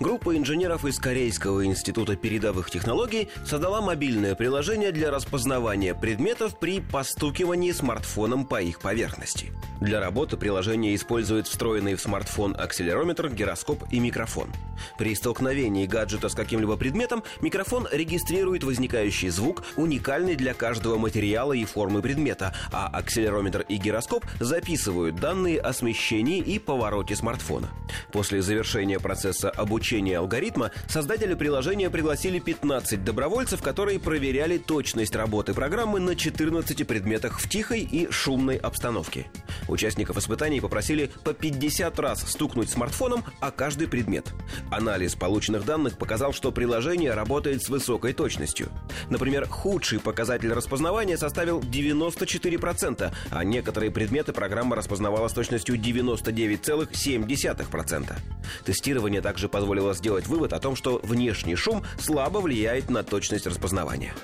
Группа инженеров из Корейского института передовых технологий создала мобильное приложение для распознавания предметов при постукивании смартфоном по их поверхности. Для работы приложение использует встроенный в смартфон акселерометр, гироскоп и микрофон. При столкновении гаджета с каким-либо предметом микрофон регистрирует возникающий звук, уникальный для каждого материала и формы предмета, а акселерометр и гироскоп записывают данные о смещении и повороте смартфона. После завершения процесса обучения алгоритма создатели приложения пригласили 15 добровольцев, которые проверяли точность работы программы на 14 предметах в тихой и шумной обстановке. Участников испытаний попросили по 50 раз стукнуть смартфоном о каждый предмет. Анализ полученных данных показал, что приложение работает с высокой точностью. Например, худший показатель распознавания составил 94%, а некоторые предметы программа распознавала с точностью 99,7%. Тестирование также позволило сделать вывод о том, что внешний шум слабо влияет на точность распознавания.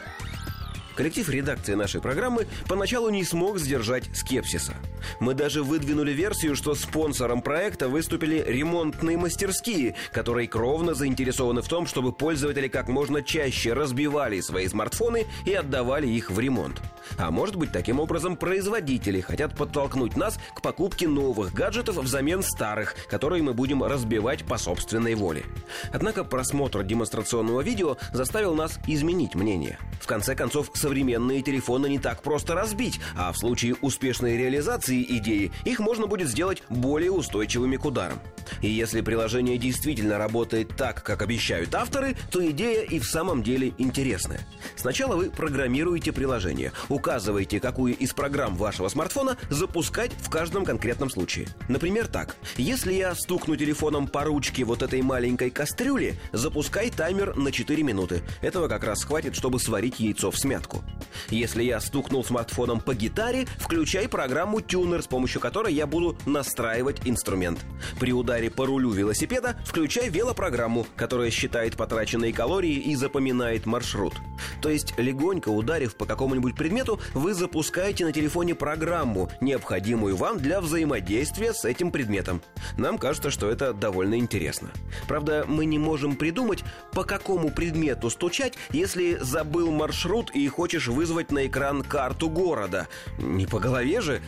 Коллектив редакции нашей программы поначалу не смог сдержать скепсиса. Мы даже выдвинули версию, что спонсором проекта выступили ремонтные мастерские, которые кровно заинтересованы в том, чтобы пользователи как можно чаще разбивали свои смартфоны и отдавали их в ремонт. А может быть, таким образом производители хотят подтолкнуть нас к покупке новых гаджетов взамен старых, которые мы будем разбивать по собственной воле. Однако просмотр демонстрационного видео заставил нас изменить мнение. В конце концов, современные телефоны не так просто разбить, а в случае успешной реализации идеи их можно будет сделать более устойчивыми к ударам. И если приложение действительно работает так, как обещают авторы, то идея и в самом деле интересная. Сначала вы программируете приложение, указываете, какую из программ вашего смартфона запускать в каждом конкретном случае. Например, так. Если я стукну телефоном по ручке вот этой маленькой кастрюли, запускай таймер на 4 минуты. Этого как раз хватит, чтобы сварить яйцо в смятку порядку. Если я стукнул смартфоном по гитаре, включай программу Tuner, с помощью которой я буду настраивать инструмент. При ударе по рулю велосипеда включай велопрограмму, которая считает потраченные калории и запоминает маршрут. То есть, легонько ударив по какому-нибудь предмету, вы запускаете на телефоне программу, необходимую вам для взаимодействия с этим предметом. Нам кажется, что это довольно интересно. Правда, мы не можем придумать, по какому предмету стучать, если забыл маршрут и хочешь вызвать на экран карту города. Не по голове же.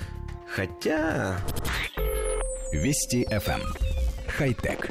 Хотя... Вести FM. Эм. Хай-тек.